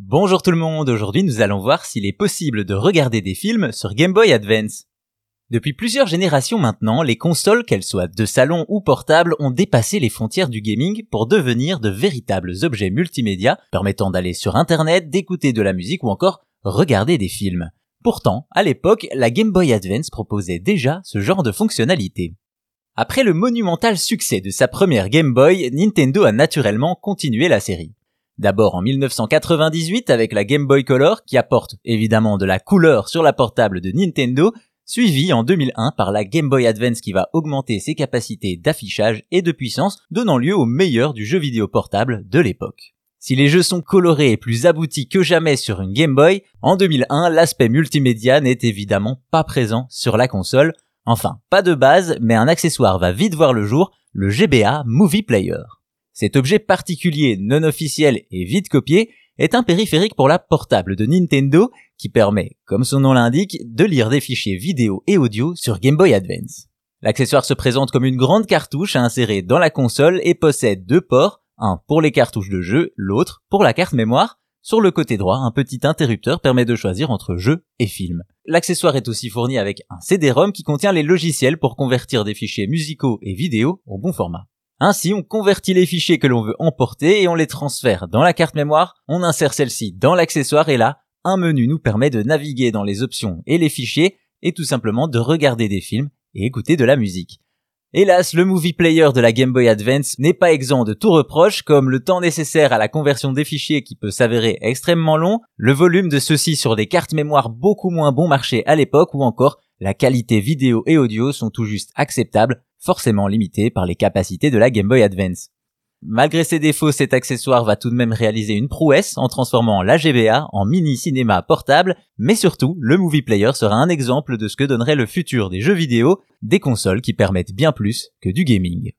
Bonjour tout le monde, aujourd'hui nous allons voir s'il est possible de regarder des films sur Game Boy Advance. Depuis plusieurs générations maintenant, les consoles, qu'elles soient de salon ou portables, ont dépassé les frontières du gaming pour devenir de véritables objets multimédia permettant d'aller sur internet, d'écouter de la musique ou encore regarder des films. Pourtant, à l'époque, la Game Boy Advance proposait déjà ce genre de fonctionnalité. Après le monumental succès de sa première Game Boy, Nintendo a naturellement continué la série. D'abord en 1998 avec la Game Boy Color qui apporte évidemment de la couleur sur la portable de Nintendo, suivi en 2001 par la Game Boy Advance qui va augmenter ses capacités d'affichage et de puissance, donnant lieu au meilleur du jeu vidéo portable de l'époque. Si les jeux sont colorés et plus aboutis que jamais sur une Game Boy, en 2001, l'aspect multimédia n'est évidemment pas présent sur la console. Enfin, pas de base, mais un accessoire va vite voir le jour, le GBA Movie Player. Cet objet particulier, non officiel et vite copié est un périphérique pour la portable de Nintendo qui permet, comme son nom l'indique, de lire des fichiers vidéo et audio sur Game Boy Advance. L'accessoire se présente comme une grande cartouche à insérer dans la console et possède deux ports, un pour les cartouches de jeu, l'autre pour la carte mémoire. Sur le côté droit, un petit interrupteur permet de choisir entre jeu et film. L'accessoire est aussi fourni avec un CD-ROM qui contient les logiciels pour convertir des fichiers musicaux et vidéo au bon format. Ainsi, on convertit les fichiers que l'on veut emporter et on les transfère dans la carte mémoire, on insère celle-ci dans l'accessoire et là, un menu nous permet de naviguer dans les options et les fichiers et tout simplement de regarder des films et écouter de la musique. Hélas, le Movie Player de la Game Boy Advance n'est pas exempt de tout reproche, comme le temps nécessaire à la conversion des fichiers qui peut s'avérer extrêmement long, le volume de ceux-ci sur des cartes mémoire beaucoup moins bon marché à l'époque, ou encore la qualité vidéo et audio sont tout juste acceptables, forcément limitées par les capacités de la Game Boy Advance. Malgré ses défauts, cet accessoire va tout de même réaliser une prouesse en transformant la GBA en mini cinéma portable, mais surtout, le Movie Player sera un exemple de ce que donnerait le futur des jeux vidéo, des consoles qui permettent bien plus que du gaming.